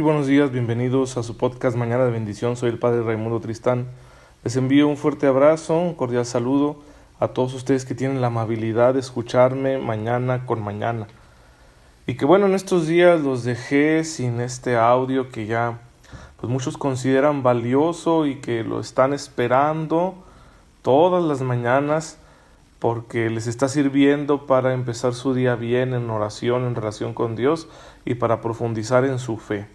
Muy buenos días, bienvenidos a su podcast Mañana de Bendición. Soy el Padre Raimundo Tristán. Les envío un fuerte abrazo, un cordial saludo a todos ustedes que tienen la amabilidad de escucharme mañana con mañana. Y que bueno, en estos días los dejé sin este audio que ya pues muchos consideran valioso y que lo están esperando todas las mañanas porque les está sirviendo para empezar su día bien en oración, en relación con Dios y para profundizar en su fe.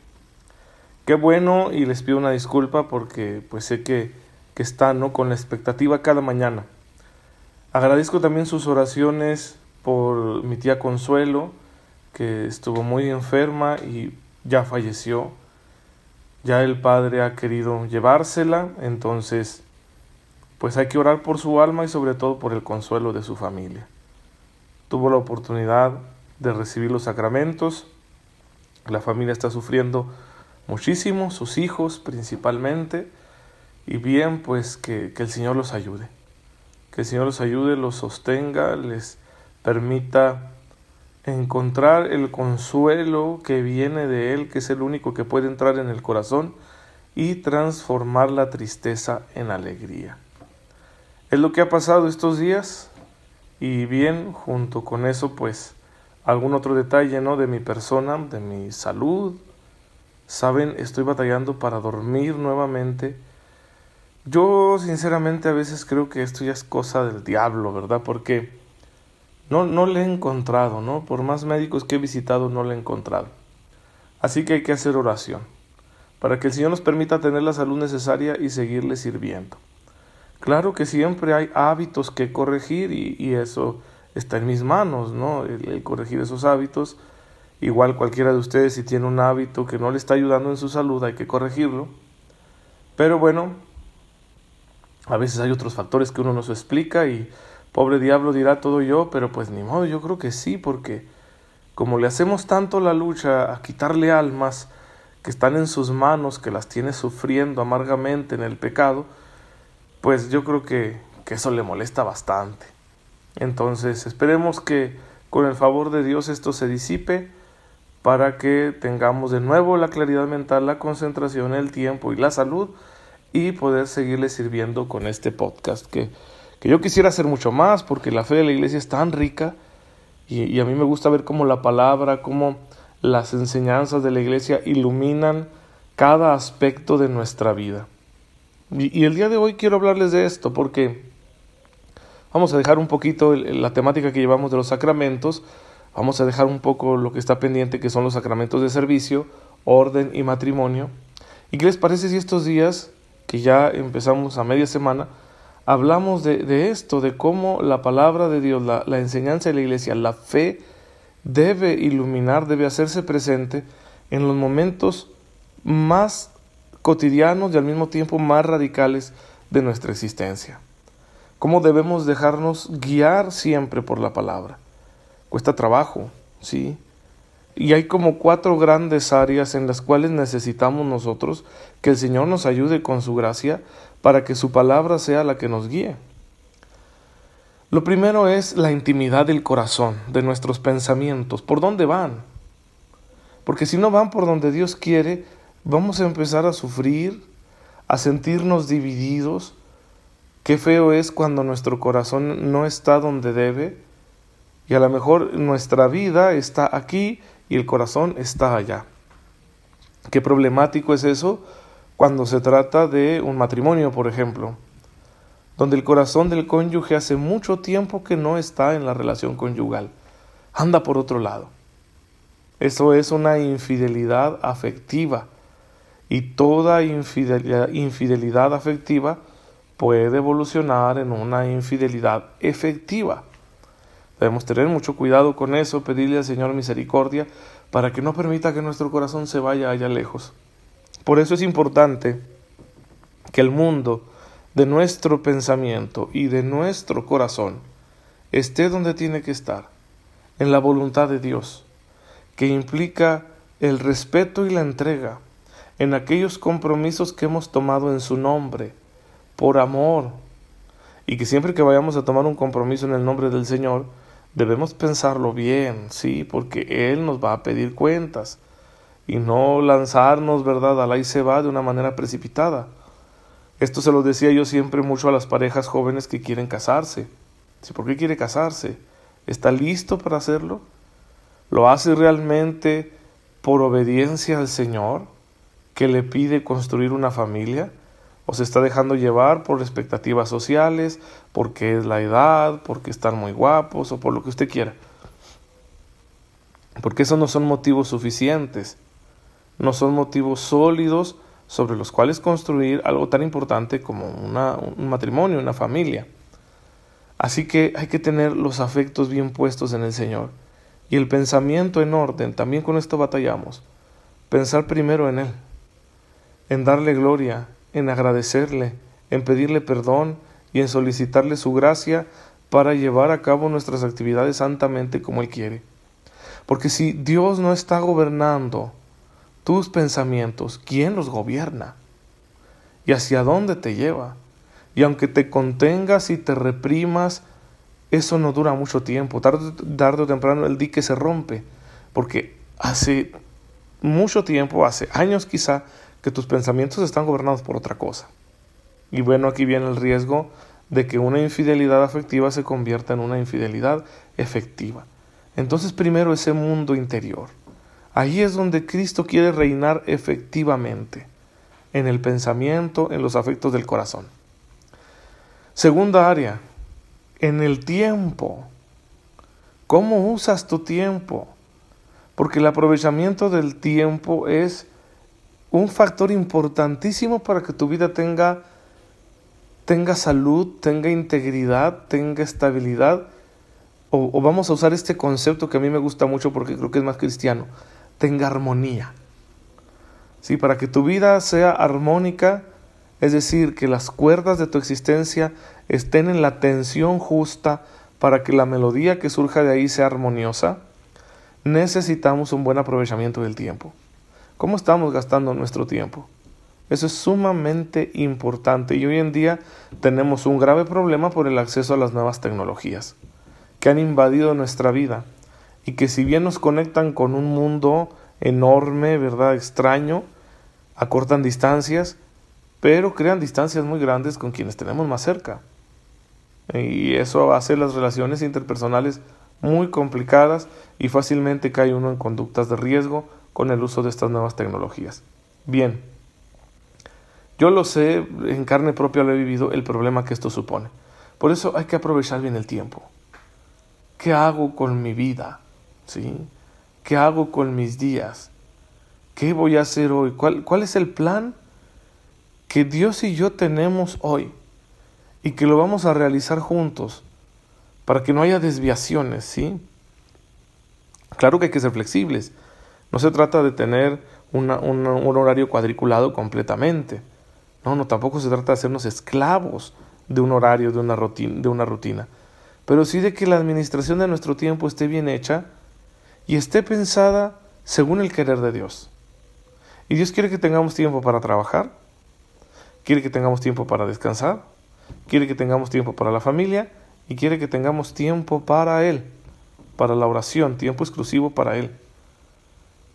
Qué bueno y les pido una disculpa porque pues sé que, que están ¿no? con la expectativa cada mañana. Agradezco también sus oraciones por mi tía Consuelo, que estuvo muy enferma y ya falleció. Ya el Padre ha querido llevársela, entonces pues hay que orar por su alma y sobre todo por el consuelo de su familia. Tuvo la oportunidad de recibir los sacramentos, la familia está sufriendo muchísimo, sus hijos principalmente, y bien pues que, que el Señor los ayude, que el Señor los ayude, los sostenga, les permita encontrar el consuelo que viene de Él, que es el único que puede entrar en el corazón y transformar la tristeza en alegría. Es lo que ha pasado estos días y bien, junto con eso, pues algún otro detalle, ¿no? De mi persona, de mi salud. Saben, estoy batallando para dormir nuevamente. Yo sinceramente a veces creo que esto ya es cosa del diablo, ¿verdad? Porque no, no le he encontrado, ¿no? Por más médicos que he visitado, no le he encontrado. Así que hay que hacer oración, para que el Señor nos permita tener la salud necesaria y seguirle sirviendo. Claro que siempre hay hábitos que corregir y, eso está en mis manos, ¿no? El, corregir esos hábitos. Igual cualquiera de ustedes si tiene un hábito que no le está ayudando en su salud, hay que corregirlo. Pero bueno, a veces hay otros factores que uno no se explica y pobre diablo dirá todo yo, pero pues ni modo, yo creo que sí, porque como le hacemos tanto la lucha a quitarle almas que están en sus manos, que las tiene sufriendo amargamente en el pecado, pues yo creo que, que eso le molesta bastante. Entonces esperemos que con el favor de Dios esto se disipe para que tengamos de nuevo la claridad mental, la concentración, el tiempo y la salud y poder seguirle sirviendo con este podcast que, que yo quisiera hacer mucho más porque la fe de la iglesia es tan rica y, y a mí me gusta ver cómo la palabra, cómo las enseñanzas de la iglesia iluminan cada aspecto de nuestra vida. Y, el día de hoy quiero hablarles de esto porque vamos a dejar un poquito la temática que llevamos de los sacramentos, vamos a dejar un poco lo que está pendiente que son los sacramentos de servicio, orden y matrimonio. ¿Y qué les parece si estos días, que ya empezamos a media semana, hablamos de, esto, de cómo la palabra de Dios, la, la enseñanza de la iglesia, la fe debe iluminar, debe hacerse presente en los momentos más cotidianos y al mismo tiempo más radicales de nuestra existencia. ¿Cómo debemos dejarnos guiar siempre por la palabra? Cuesta trabajo, sí. Y hay como cuatro grandes áreas en las cuales necesitamos nosotros que el Señor nos ayude con su gracia para que su palabra sea la que nos guíe. Lo primero es la intimidad del corazón, de nuestros pensamientos. ¿Por dónde van? Porque si no van por donde Dios quiere, vamos a empezar a sufrir, a sentirnos divididos. Qué feo es cuando nuestro corazón no está donde debe y a lo mejor nuestra vida está aquí y el corazón está allá. Qué problemático es eso cuando se trata de un matrimonio, por ejemplo, donde el corazón del cónyuge hace mucho tiempo que no está en la relación conyugal, anda por otro lado. Eso es una infidelidad afectiva y toda infidelidad, afectiva puede evolucionar en una infidelidad efectiva. Debemos tener mucho cuidado con eso, pedirle al Señor misericordia para que no permita que nuestro corazón se vaya allá lejos. Por eso es importante que el mundo de nuestro pensamiento y de nuestro corazón esté donde tiene que estar, en la voluntad de Dios, que implica el respeto y la entrega, en aquellos compromisos que hemos tomado en su nombre, por amor. Y que siempre que vayamos a tomar un compromiso en el nombre del Señor, debemos pensarlo bien, sí, porque Él nos va a pedir cuentas. y no lanzarnos, ¿verdad?, al ahí se va de una manera precipitada. Esto se lo decía yo siempre mucho a las parejas jóvenes que quieren casarse. ¿Por qué quiere casarse? ¿Está listo para hacerlo? ¿Lo hace realmente por obediencia al Señor que le pide construir una familia? ¿O se está dejando llevar por expectativas sociales, porque es la edad, porque están muy guapos o por lo que usted quiera? Porque esos no son motivos suficientes, no son motivos sólidos sobre los cuales construir algo tan importante como un matrimonio, una familia. Así que hay que tener los afectos bien puestos en el Señor y el pensamiento en orden. También con esto batallamos. Pensar primero en Él, en darle gloria, en agradecerle, en pedirle perdón y en solicitarle su gracia para llevar a cabo nuestras actividades santamente como Él quiere. Porque si Dios no está gobernando tus pensamientos, ¿quién los gobierna? ¿Y hacia dónde te lleva? Y aunque te contengas y te reprimas, eso no dura mucho tiempo. Tarde, o temprano el dique se rompe. Porque hace mucho tiempo, hace años quizá, que tus pensamientos están gobernados por otra cosa. Y bueno, aquí viene el riesgo de que una infidelidad afectiva se convierta en una infidelidad efectiva. Entonces primero ese mundo interior. Ahí es donde Cristo quiere reinar efectivamente, en el pensamiento, en los afectos del corazón. Segunda área, en el tiempo. ¿Cómo usas tu tiempo? Porque el aprovechamiento del tiempo es un factor importantísimo para que tu vida tenga, tenga salud, tenga integridad, tenga estabilidad. O, vamos a usar este concepto que a mí me gusta mucho porque creo que es más cristiano, tenga armonía. Sí, para que tu vida sea armónica, es decir, que las cuerdas de tu existencia estén en la tensión justa para que la melodía que surja de ahí sea armoniosa, necesitamos un buen aprovechamiento del tiempo. ¿Cómo estamos gastando nuestro tiempo? Eso es sumamente importante y hoy en día tenemos un grave problema por el acceso a las nuevas tecnologías que han invadido nuestra vida y que si bien nos conectan con un mundo enorme, ¿verdad? extraño, acortan distancias, pero crean distancias muy grandes con quienes tenemos más cerca. Y eso hace las relaciones interpersonales muy complicadas y fácilmente cae uno en conductas de riesgo con el uso de estas nuevas tecnologías. Bien, yo lo sé, en carne propia lo he vivido, el problema que esto supone. Por eso hay que aprovechar bien el tiempo. ¿Qué hago con mi vida? ¿Sí? ¿Qué hago con mis días? ¿Qué voy a hacer hoy? ¿Cuál, cuál es el plan que Dios y yo tenemos hoy y que lo vamos a realizar juntos para que no haya desviaciones, ¿sí? Claro que hay que ser flexibles. No se trata de tener un horario cuadriculado completamente. No, no, tampoco se trata de hacernos esclavos de un horario, de una, rutina, de una rutina. Pero sí de que la administración de nuestro tiempo esté bien hecha y esté pensada según el querer de Dios. Y Dios quiere que tengamos tiempo para trabajar, quiere que tengamos tiempo para descansar, quiere que tengamos tiempo para la familia y quiere que tengamos tiempo para Él, para la oración, tiempo exclusivo para Él,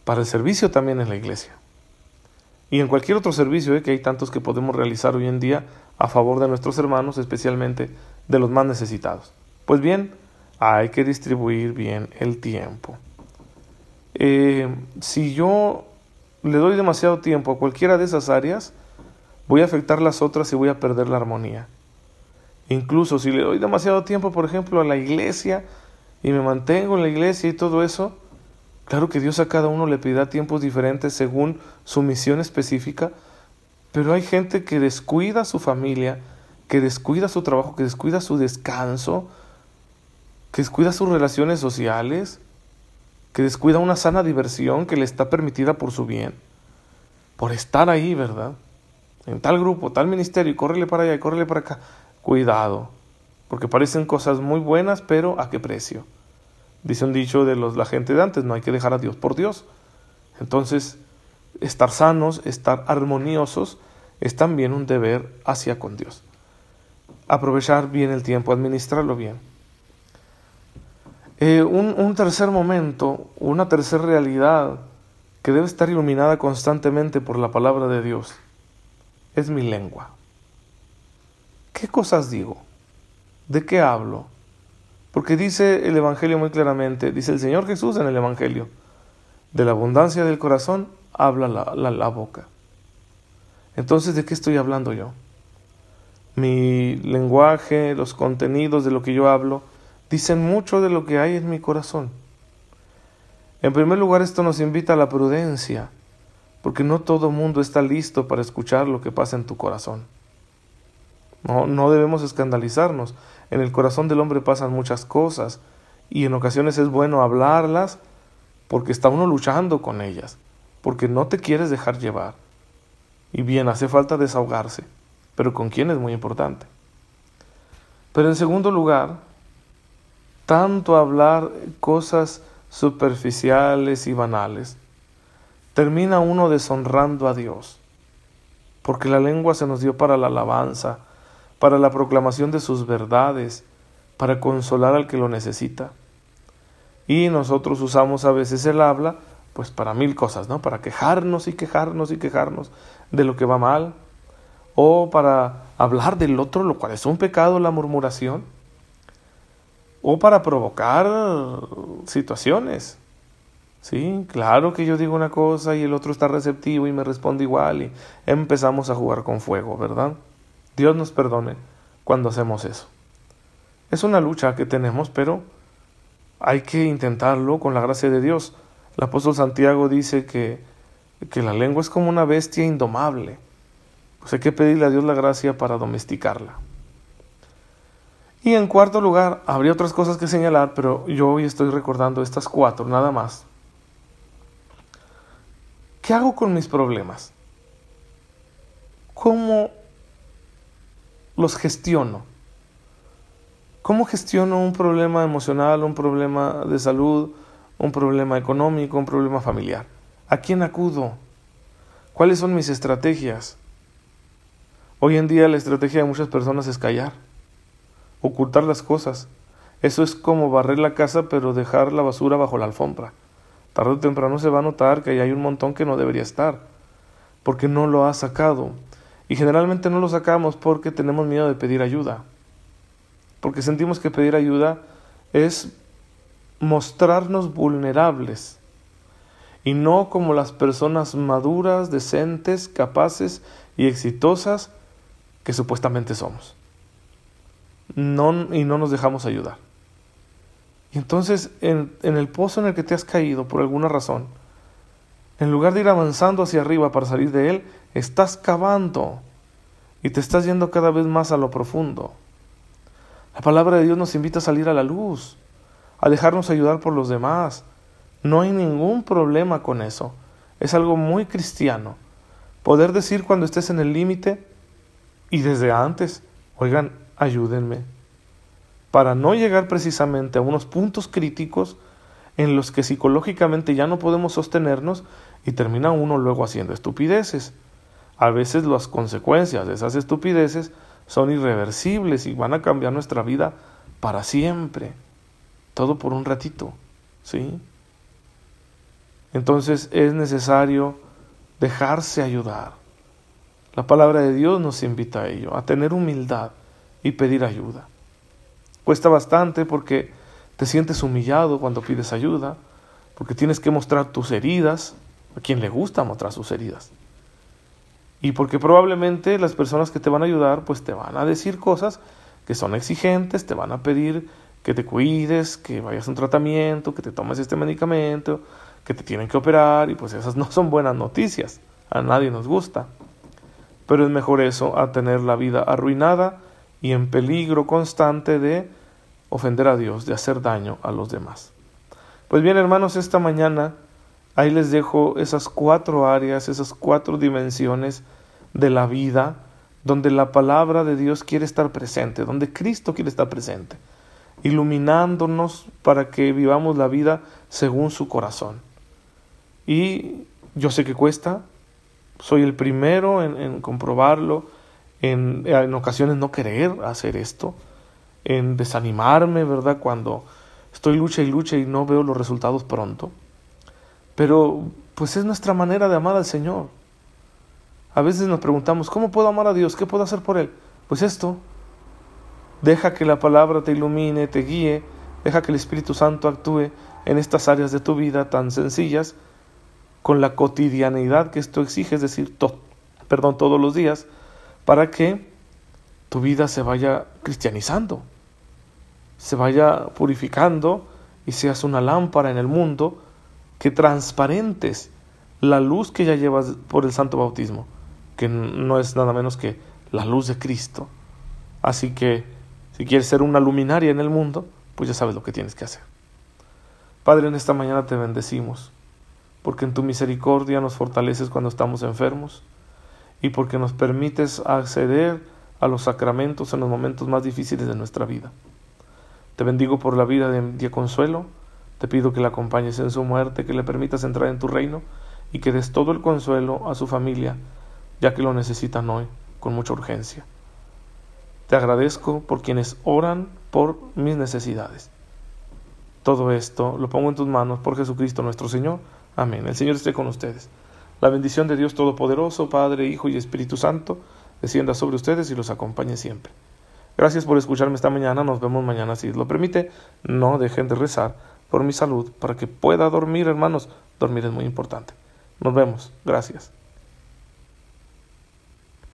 para el servicio también en la iglesia. Y en cualquier otro servicio ¿eh? que hay tantos que podemos realizar hoy en día a favor de nuestros hermanos, especialmente de los más necesitados. Pues bien, hay que distribuir bien el tiempo. Eh, si yo le doy demasiado tiempo a cualquiera de esas áreas, voy a afectar las otras y voy a perder la armonía. Incluso si le doy demasiado tiempo, por ejemplo, a la iglesia y me mantengo en la iglesia y todo eso, claro que Dios a cada uno le pedirá tiempos diferentes según su misión específica, pero hay gente que descuida su familia, que descuida su trabajo, que descuida su descanso, que descuida sus relaciones sociales, que descuida una sana diversión que le está permitida por su bien, por estar ahí, ¿verdad? en tal grupo, tal ministerio, y córrele para allá y córrele para acá. Cuidado, porque parecen cosas muy buenas, pero ¿a qué precio? Dice un dicho de los, la gente de antes, no hay que dejar a Dios por Dios. Entonces, estar sanos, estar armoniosos, es también un deber hacia con Dios. Aprovechar bien el tiempo, administrarlo bien. Eh, un, un tercer momento, una tercera realidad que debe estar iluminada constantemente por la palabra de Dios es mi lengua. ¿Qué cosas digo? ¿De qué hablo? Porque dice el Evangelio muy claramente, dice el Señor Jesús en el Evangelio, de la abundancia del corazón habla la, boca. Entonces, ¿de qué estoy hablando yo? Mi lenguaje, los contenidos de lo que yo hablo, dicen mucho de lo que hay en mi corazón. En primer lugar, esto nos invita a la prudencia, porque no todo mundo está listo para escuchar lo que pasa en tu corazón. No, no debemos escandalizarnos. En el corazón del hombre pasan muchas cosas y en ocasiones es bueno hablarlas porque está uno luchando con ellas, porque no te quieres dejar llevar. Y bien, hace falta desahogarse, pero con quién es muy importante. Pero en segundo lugar, tanto hablar cosas superficiales y banales, termina uno deshonrando a Dios, porque la lengua se nos dio para la alabanza, para la proclamación de sus verdades, para consolar al que lo necesita. Y nosotros usamos a veces el habla, pues para mil cosas, ¿no? Para quejarnos y quejarnos y quejarnos de lo que va mal, o para hablar del otro, lo cual es un pecado, la murmuración o para provocar situaciones. Sí, claro que yo digo una cosa y el otro está receptivo y me responde igual y empezamos a jugar con fuego, ¿verdad? Dios nos perdone cuando hacemos eso. Es una lucha que tenemos, pero hay que intentarlo con la gracia de Dios. El apóstol Santiago dice que, que la lengua es como una bestia indomable. Pues hay que pedirle a Dios la gracia para domesticarla. Y en cuarto lugar, habría otras cosas que señalar, pero yo hoy estoy recordando estas cuatro, nada más. ¿Qué hago con mis problemas? ¿Cómo los gestiono? ¿Cómo gestiono un problema emocional, un problema de salud, un problema económico, un problema familiar? ¿A quién acudo? ¿Cuáles son mis estrategias? Hoy en día la estrategia de muchas personas es callar ocultar las cosas. Eso es como barrer la casa pero dejar la basura bajo la alfombra. Tarde o temprano se va a notar que ahí hay un montón que no debería estar, porque no lo ha sacado. Y generalmente no lo sacamos porque tenemos miedo de pedir ayuda. Porque sentimos que pedir ayuda es mostrarnos vulnerables y no como las personas maduras, decentes, capaces y exitosas que supuestamente somos no, y no nos dejamos ayudar. Y entonces, en, en el pozo en el que te has caído por alguna razón, en lugar de ir avanzando hacia arriba para salir de él, estás cavando y te estás yendo cada vez más a lo profundo. La palabra de Dios nos invita a salir a la luz, a dejarnos ayudar por los demás. No hay ningún problema con eso. Es algo muy cristiano. Poder decir cuando estés en el límite y desde antes, oigan, ayúdenme, para no llegar precisamente a unos puntos críticos en los que psicológicamente ya no podemos sostenernos y termina uno luego haciendo estupideces. A veces las consecuencias de esas estupideces son irreversibles y van a cambiar nuestra vida para siempre. Todo por un ratito, ¿sí? Entonces es necesario dejarse ayudar. La palabra de Dios nos invita a ello, a tener humildad, y pedir ayuda. Cuesta bastante porque te sientes humillado cuando pides ayuda, porque tienes que mostrar tus heridas, a quien le gusta mostrar sus heridas. Y porque probablemente las personas que te van a ayudar pues te van a decir cosas que son exigentes, te van a pedir que te cuides, que vayas a un tratamiento, que te tomes este medicamento, que te tienen que operar y pues esas no son buenas noticias, a nadie nos gusta. Pero es mejor eso a tener la vida arruinada y en peligro constante de ofender a Dios, de hacer daño a los demás. Pues bien, hermanos, esta mañana ahí les dejo esas cuatro áreas, esas cuatro dimensiones de la vida donde la palabra de Dios quiere estar presente, donde Cristo quiere estar presente, iluminándonos para que vivamos la vida según su corazón. Y yo sé que cuesta, soy el primero en, comprobarlo, en, en ocasiones no querer hacer esto, en desanimarme, ¿verdad? Cuando estoy lucha y lucha y no veo los resultados pronto. Pero pues es nuestra manera de amar al Señor. A veces nos preguntamos, ¿cómo puedo amar a Dios? ¿Qué puedo hacer por Él? Pues esto, deja que la palabra te ilumine, te guíe, deja que el Espíritu Santo actúe en estas áreas de tu vida tan sencillas, con la cotidianidad que esto exige, es decir, perdón, todos los días, para que tu vida se vaya cristianizando, se vaya purificando y seas una lámpara en el mundo que transparentes la luz que ya llevas por el santo bautismo, que no es nada menos que la luz de Cristo. Así que si quieres ser una luminaria en el mundo, pues ya sabes lo que tienes que hacer. Padre, en esta mañana te bendecimos, porque en tu misericordia nos fortaleces cuando estamos enfermos y porque nos permites acceder a los sacramentos en los momentos más difíciles de nuestra vida. Te bendigo por la vida de, Consuelo, te pido que la acompañes en su muerte, que le permitas entrar en tu reino y que des todo el consuelo a su familia, ya que lo necesitan hoy con mucha urgencia. Te agradezco por quienes oran por mis necesidades. Todo esto lo pongo en tus manos por Jesucristo nuestro Señor. Amén. El Señor esté con ustedes. La bendición de Dios Todopoderoso, Padre, Hijo y Espíritu Santo, descienda sobre ustedes y los acompañe siempre. Gracias por escucharme esta mañana. Nos vemos mañana si lo permite. No dejen de rezar por mi salud para que pueda dormir, hermanos. Dormir es muy importante. Nos vemos. Gracias.